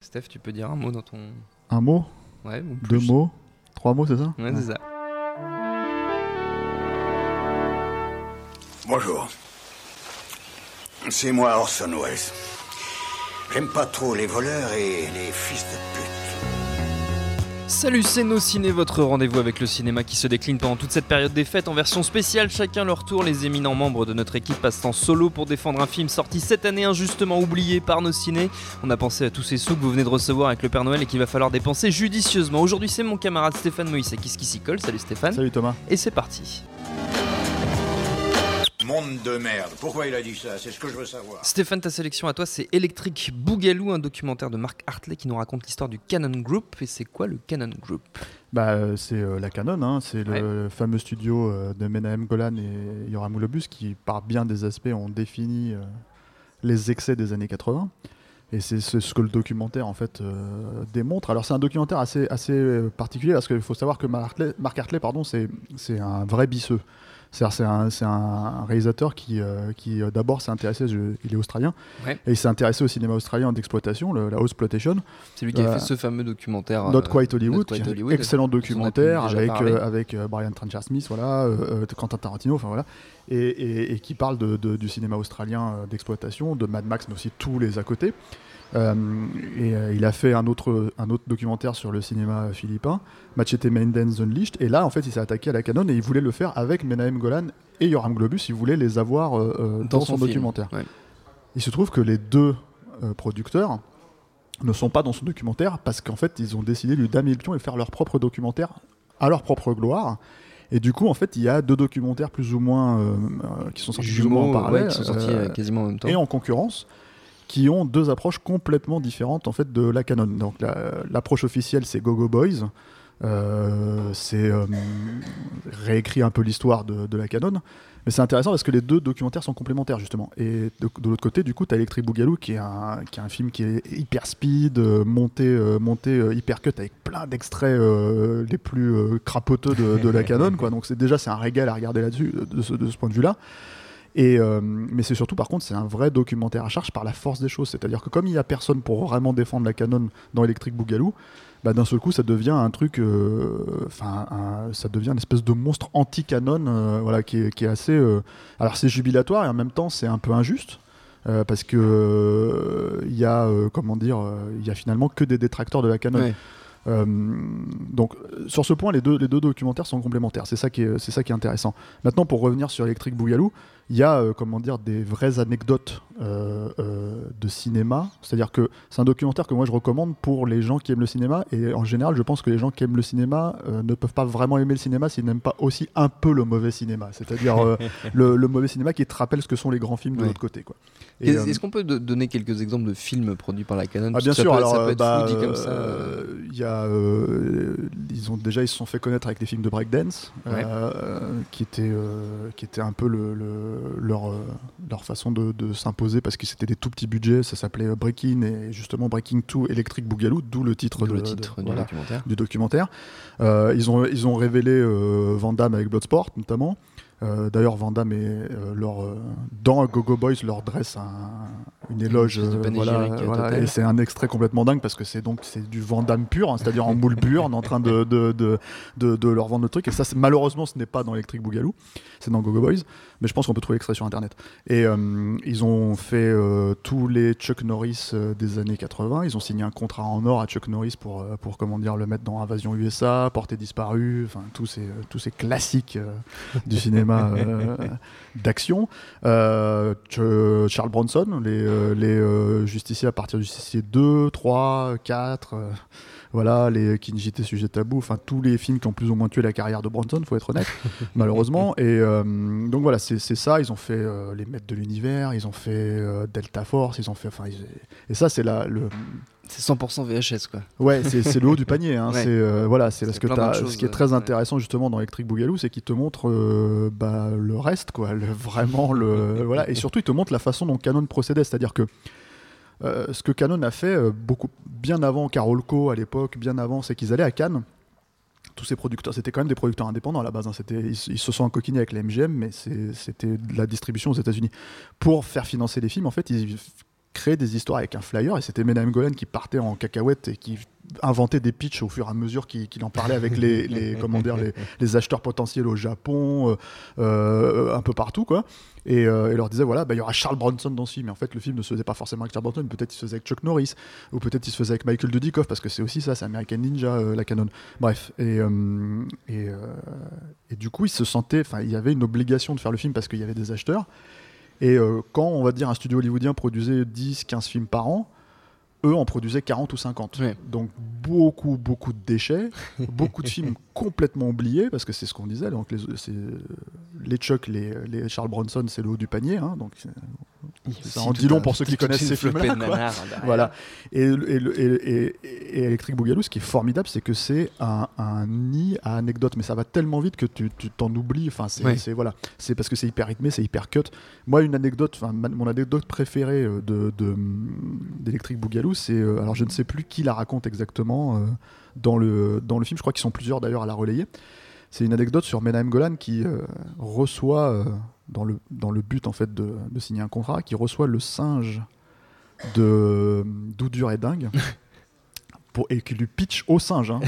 Steph, tu peux dire un mot dans ton. Un mot Ouais, ou Deux plus. mots Trois mots, c'est ça Ouais, c'est ça. Bonjour. C'est moi Orson Welles. J'aime pas trop les voleurs et les fils de pute. Salut, c'est Nos Ciné, votre rendez-vous avec le cinéma qui se décline pendant toute cette période des fêtes en version spéciale. Chacun leur tour, les éminents membres de notre équipe passent en solo pour défendre un film sorti cette année injustement oublié par Nos Ciné. On a pensé à tous ces sous que vous venez de recevoir avec le Père Noël et qu'il va falloir dépenser judicieusement. Aujourd'hui, c'est mon camarade Stéphane Moïse qui s'y colle? Salut Stéphane. Salut Thomas. Et c'est parti. Monde de merde. Pourquoi il a dit ça? C'est ce que je veux savoir. Stéphane, ta sélection à toi, c'est Electric Boogaloo, un documentaire de Mark Hartley qui nous raconte l'histoire du Canon Group. Et c'est quoi le Canon Group? Bah, euh, c'est euh, la Canon, hein, c'est le fameux studio euh, de Menahem Golan et Yoram Moulobus qui, par bien des aspects, ont défini euh, les excès des années 80. Et c'est ce, que le documentaire en fait euh, démontre. Alors c'est un documentaire assez, assez particulier parce qu'il faut savoir que Mark Hartley, Mark Hartley, pardon, c'est c'est un vrai bisseux. C'est un, réalisateur qui, euh, qui euh, d'abord s'est intéressé, je- il est australien, Ouais. et il s'est intéressé au cinéma australien d'exploitation, la Exploitation. C'est lui qui a Euh, fait ce fameux documentaire. Not Quite Hollywood, Not Quite Hollywood, excellent documentaire avec, avec Brian Trenchard Smith, voilà, Quentin Tarantino, enfin voilà, et, et- et qui parle de, de- du cinéma australien d'exploitation, de Mad Max, mais aussi tous les à côté. Euh, et euh, il a fait un autre, un autre documentaire sur le cinéma philippin, Machete Maidens Unleashed, et là en fait il s'est attaqué à la canon et il voulait le faire avec Menahem Golan et Yoram Globus, il voulait les avoir euh, dans, son, documentaire. Ouais. Il se trouve que les deux producteurs ne sont pas dans son documentaire parce qu'en fait ils ont décidé de lui damer le pion et faire leur propre documentaire à leur propre gloire. Et du coup, en fait, il y a deux documentaires plus ou moins euh, qui sont sortis plus ou moins en Jumeaux, parallèle ouais, qui sont sortis euh, quasiment en même temps. et en concurrence, qui ont deux approches complètement différentes en fait de la Canon. Donc la- l'approche officielle, c'est Gogo Boys. Euh, c'est euh, réécrit un peu l'histoire de, de la Canon. Mais c'est intéressant parce que les deux documentaires sont complémentaires justement. Et de, de l'autre côté, du coup, tu as Electric Boogaloo qui est, un, qui est un film qui est hyper speed, euh, monté, euh, monté hyper cut avec plein d'extraits les plus crapoteux de, de la Canon. Quoi. Donc déjà c'est un régal à regarder là-dessus de ce, de ce point de vue-là. Euh, mais c'est surtout, par contre, c'est un vrai documentaire à charge par la force des choses. C'est-à-dire que comme il n'y a personne pour vraiment défendre la Canon dans Electric Boogaloo, bah, d'un seul coup, ça devient un truc, euh, enfin, ça devient une espèce de monstre anti-canon, euh, voilà, qui est, assez. alors, c'est jubilatoire et en même temps, c'est un peu injuste. parce que il y a comment dire il y a finalement que des détracteurs de la Canon. Euh, donc sur ce point, les deux, les deux documentaires sont complémentaires. C'est ça qui est, c'est ça qui est intéressant. Maintenant, pour revenir sur Electric Boogaloo, il y a euh, comment dire des vraies anecdotes euh, de cinéma. C'est-à-dire que c'est un documentaire que moi je recommande pour les gens qui aiment le cinéma. Et en général, je pense que les gens qui aiment le cinéma ne peuvent pas vraiment aimer le cinéma s'ils n'aiment pas aussi un peu le mauvais cinéma. C'est-à-dire le, le mauvais cinéma qui te rappelle ce que sont les grands films de l'autre côté. Quoi. Et, Est-ce qu'on peut do- donner quelques exemples de films produits par la Canon? Ah, bien sûr, peut- alors ça peut être bah, comme ça. Euh, il y a, ils ont déjà ils se sont fait connaître avec des films de breakdance, Ouais. euh, qui étaient euh, qui étaient un peu le, le- leur euh, leur façon de, de s'imposer parce que c'était des tout petits budgets. Ça s'appelait Breaking et justement Breaking 2 Electric Boogaloo, d'où le titre, d'où de, le titre de- du voilà, documentaire. du documentaire. Ils ont ils ont révélé Van Damme avec Bloodsport notamment. Euh, D'ailleurs, Van Damme et euh, leur, euh, dans Gogo Boys leur dresse un- une éloge. voilà, voilà, et c'est un extrait complètement dingue parce que c'est donc c'est du Van Damme pur, hein, c'est-à-dire en moule pur, en train de, de, de, de, de leur vendre le truc. Et ça, malheureusement, ce n'est pas dans Electric Boogaloo, c'est dans Gogo Boys. Mais je pense qu'on peut trouver l'extrait sur internet. Et euh, ils ont fait euh, tous les Chuck Norris euh, des années 80. Ils ont signé un contrat en or à Chuck Norris pour, euh, pour comment dire, le mettre dans Invasion USA, Portée disparue, enfin tous ces, tous ces classiques euh, du cinéma euh, d'action. Euh, Ch- Charles Bronson, les, euh, les justiciers à partir du justicier 2, 3, 4. euh, voilà, les Kinjite Sujet Tabou, enfin tous les films qui ont plus ou moins tué la carrière de Bronson, faut être honnête, malheureusement. Et euh, donc voilà, c'est ça. Ils ont fait euh, les Maîtres de l'univers, ils ont fait euh, Delta Force, ils ont fait, enfin, et ça c'est la le, C'est 100% VHS quoi. Ouais, c'est le haut du panier. Hein. Ouais. C'est euh, voilà, c'est parce que choses, ce qui est très ouais. intéressant justement dans Electric Boogaloo, c'est qu'il te montre euh, bah, le reste, quoi, le- vraiment le voilà, et surtout il te montre la façon dont Canon procédait, c'est-à-dire que euh, ce que Canon a fait beaucoup bien avant Carolco à l'époque, bien avant, c'est qu'ils allaient à Cannes. Tous ces producteurs, c'était quand même des producteurs indépendants à la base. hein. C'était, ils, ils se sont encoquinés avec la MGM, mais c'était de la distribution aux États-Unis. Pour faire financer les films, en fait, ils créaient des histoires avec un flyer, et c'était Menam Golan qui partait en cacahuète et qui inventait des pitchs au fur et à mesure qu'il en parlait avec les, les, comment dire, les, les acheteurs potentiels au Japon, euh, euh, un peu partout, quoi. Et, euh, et leur disait voilà, bah, il y aura Charles Bronson dans ce film. Et en fait, le film ne se faisait pas forcément avec Charles Bronson, peut-être il se faisait avec Chuck Norris, ou peut-être il se faisait avec Michael Dudikoff, parce que c'est aussi ça, c'est American Ninja, euh, la canon. Bref, et, et, et du coup, il se sentait, enfin, il y avait une obligation de faire le film parce qu'il y avait des acheteurs. Et euh, quand, on va dire, un studio hollywoodien produisait 10, 15 films par an, eux en produisaient 40 ou 50. Ouais. Donc beaucoup, beaucoup de déchets, beaucoup de films complètement oubliés, parce que c'est ce qu'on disait. Donc les, les Chuck, les, les Charles Bronson, c'est le haut du panier. hein, donc ça en dit long pour ceux qui connaissent ces films-là. Voilà. Et, et, le- et, et- et Electric Boogaloo, ce qui est formidable, c'est que c'est un, nid à anecdotes, mais ça va tellement vite que tu t'en oublies. Enfin, c'est voilà, c'est parce que c'est hyper rythmé, c'est hyper cut. Moi, une anecdote, mon anecdote préférée euh, de de- d'Electric Boogaloo, c'est euh, alors je ne sais plus qui la raconte exactement euh, dans le dans le film. Je crois qu'ils sont plusieurs d'ailleurs à la relayer. C'est une anecdote sur Menahem Golan qui euh, reçoit euh, dans le dans le but en fait de, de signer un contrat, qui reçoit le singe de Doudur et Dingue. Pour, et qui lui pitch au singe. hein.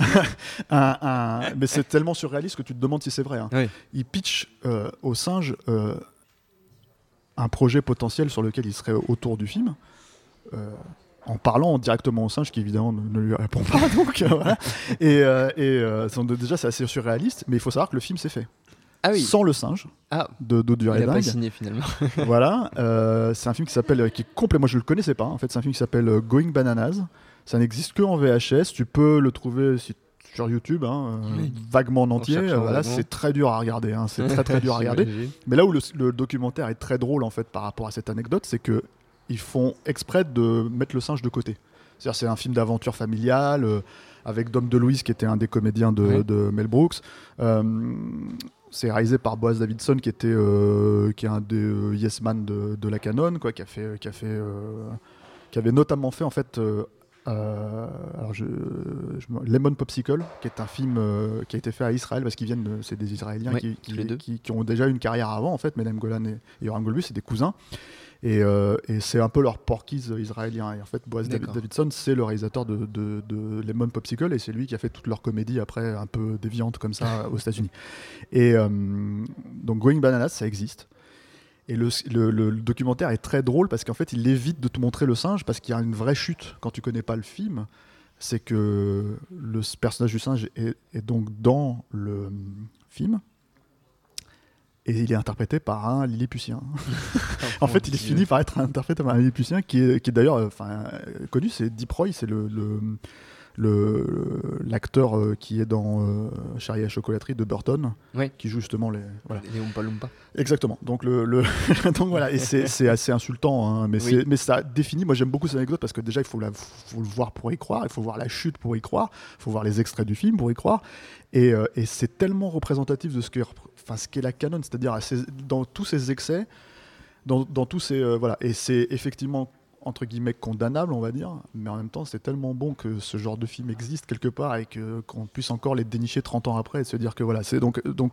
Un- un- mais c'est tellement surréaliste que tu te demandes si c'est vrai. hein. Oui. Il pitch euh, au singe un projet potentiel sur lequel il serait autour du film. En parlant directement au singe qui évidemment ne, ne lui répond pas donc euh, voilà. et, euh, et, euh, déjà c'est assez surréaliste mais il faut savoir que le film s'est fait Ah oui. sans le singe Ah, de Dodur il a pas signé finalement. voilà, euh, c'est un film qui s'appelle, qui est complet. Moi, je le connaissais pas. En fait, c'est un film qui s'appelle Going Bananas. Ça n'existe que en VHS. Tu peux le trouver si- sur YouTube, hein, Oui. vaguement en entier. voilà, c'est très dur à regarder. hein, C'est très très dur à regarder. Mais là où le, le documentaire est très drôle en fait par rapport à cette anecdote, c'est que ils font exprès de mettre le singe de côté. C'est-à-dire c'est un film d'aventure familiale euh, avec Dom DeLuise qui était un des comédiens de, Mel Brooks. Euh, c'est réalisé par Boaz Davidson qui était euh, qui est un des Yes Man de, de la Canon quoi, qui a fait qui a fait qui avait notamment fait en fait euh, alors je, je Lemon Popsicle, qui est un film euh, qui a été fait à Israël parce qu'ils viennent, c'est des Israéliens Ouais, qui, ont déjà eu une carrière avant en fait. Medem Golan et, et Yoram Golbus, c'est des cousins. Et, euh, et c'est un peu leur porquise israélien. Et en fait, Boaz David-. Davidson, c'est le réalisateur de, de- de Lemon Popsicle et c'est lui qui a fait toute leur comédie après un peu déviante comme ça aux États-Unis. Et donc Going Bananas, ça existe. Et le, le- le- le documentaire est très drôle parce qu'en fait, il évite de te montrer le singe parce qu'il y a une vraie chute quand tu connais pas le film. C'est que le personnage du singe est, est donc dans le hum, film et il est interprété par un Lilliputien. en fait, il est fini par être interprété par un Lilliputien qui est, qui est d'ailleurs euh, enfin, euh, connu, c'est Deep Roy, c'est le, le- le- l'acteur euh, qui est dans euh, Charlie et la chocolaterie de Burton, qui joue justement les. Voilà. Les Oompa Loompa. Exactement. Donc, le, le- donc voilà, et c'est, assez insultant, hein, mais, Oui. mais ça définit. Moi, j'aime beaucoup cette anecdote parce que déjà, il faut, la, faut le voir pour y croire, il faut voir la chute pour y croire, il faut voir les extraits du film pour y croire. Et, euh, et c'est tellement représentatif de ce qu'est, enfin, ce qu'est la canon, c'est-à-dire à ces- dans tous ces excès, dans, dans tous ces. euh, voilà. Et c'est effectivement entre guillemets condamnable on va dire mais en même temps c'est tellement bon que ce genre de film existe quelque part et qu'on puisse encore les dénicher 30 ans après et se dire que voilà c'est donc donc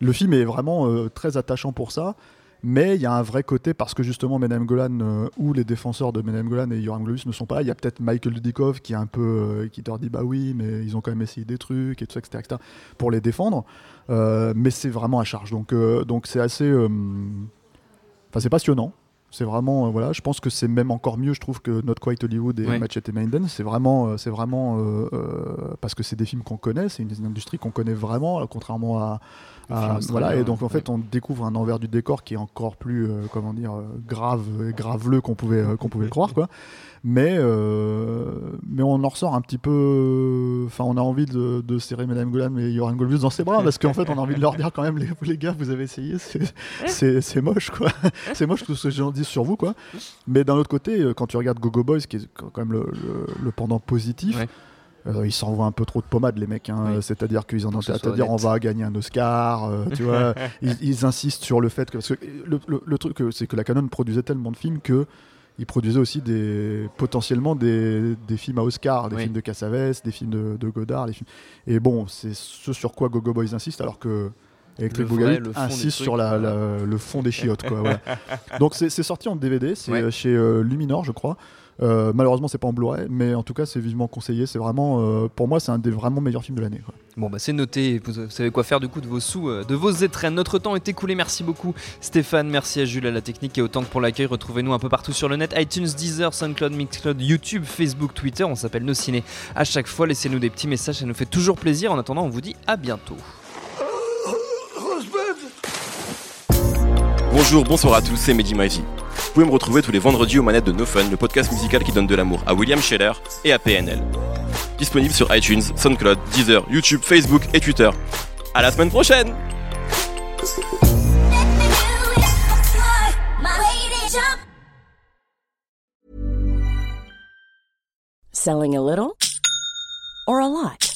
le film est vraiment euh, très attachant pour ça mais il y a un vrai côté parce que justement Menem Golan euh, ou les défenseurs de Menem Golan et Yoram Globus ne sont pas là. Il y a peut-être Michael Dudikoff qui est un peu euh, qui leur dit bah oui mais ils ont quand même essayé des trucs et tout ça etc, etc., pour les défendre. Euh, mais c'est vraiment à charge donc donc c'est assez enfin c'est passionnant. C'est vraiment euh, voilà. Je pense que c'est même encore mieux je trouve que Not Quite Hollywood et Ouais. Machete Maiden. C'est vraiment euh, c'est vraiment euh, euh, parce que c'est des films qu'on connaît. C'est une, une industrie qu'on connaît vraiment euh, contrairement à film voilà, et donc en ouais. fait, on découvre un envers du décor qui est encore plus, euh, comment dire, grave et graveleux qu'on pouvait, euh, qu'on pouvait le croire, quoi. Mais, euh, mais on en ressort un petit peu. Enfin, on a envie de, de serrer Madame Golan et Joran Golbus dans ses bras, parce qu'en fait, on a envie de leur dire quand même, les, les gars, vous avez essayé, c'est- c'est c'est moche, quoi. c'est moche tout ce que j'en dis sur vous, quoi. Mais d'un autre côté, euh, quand tu regardes Gogo Boys, qui est quand même le, le- le pendant positif, Ouais. euh, ils s'envoient un peu trop de pommade, les mecs. hein. Oui. C'est-à-dire qu'ils en ont à dire on va gagner un Oscar, euh, tu vois. Ils, ils insistent sur le fait que. Parce que le, le- le truc, euh, c'est que la Canon produisait tellement de films que. Ils produisaient aussi des, potentiellement des, des films à Oscar, des Oui. films de Cassavetes, des films de, de Godard. films- Et bon, c'est ce sur quoi Gogo Boys insiste, alors que Electric Le vrai, Boogaloo le fond du insiste truc, sur la, voilà. la- le fond des chiottes. Quoi, voilà. Donc c'est sorti en DVD, c'est Ouais. euh, chez euh, Luminor, je crois. Euh, malheureusement, c'est pas en Blu-ray, mais en tout cas, c'est vivement conseillé. C'est vraiment, euh, pour moi, c'est un des vraiment meilleurs films de l'année. Bon bah c'est noté, vous savez quoi faire du coup de vos sous, euh, de vos étrennes. Notre temps est écoulé, merci beaucoup Stéphane, merci à Jules à la technique et autant que pour l'accueil. Retrouvez-nous un peu partout sur le net, iTunes, Deezer, SoundCloud, Mixcloud, YouTube, Facebook, Twitter, on s'appelle Nos Ciné. À chaque fois, laissez-nous des petits messages, ça nous fait toujours plaisir. En attendant, on vous dit à bientôt. Bonjour, bonsoir à tous, c'est Mehdi Maizy. Vous pouvez me retrouver tous les vendredis aux manettes de No Fun, le podcast musical qui donne de l'amour à William Scheller et à PNL. Disponible sur iTunes, SoundCloud, Deezer, YouTube, Facebook et Twitter. À la semaine prochaine Selling a little or a lot?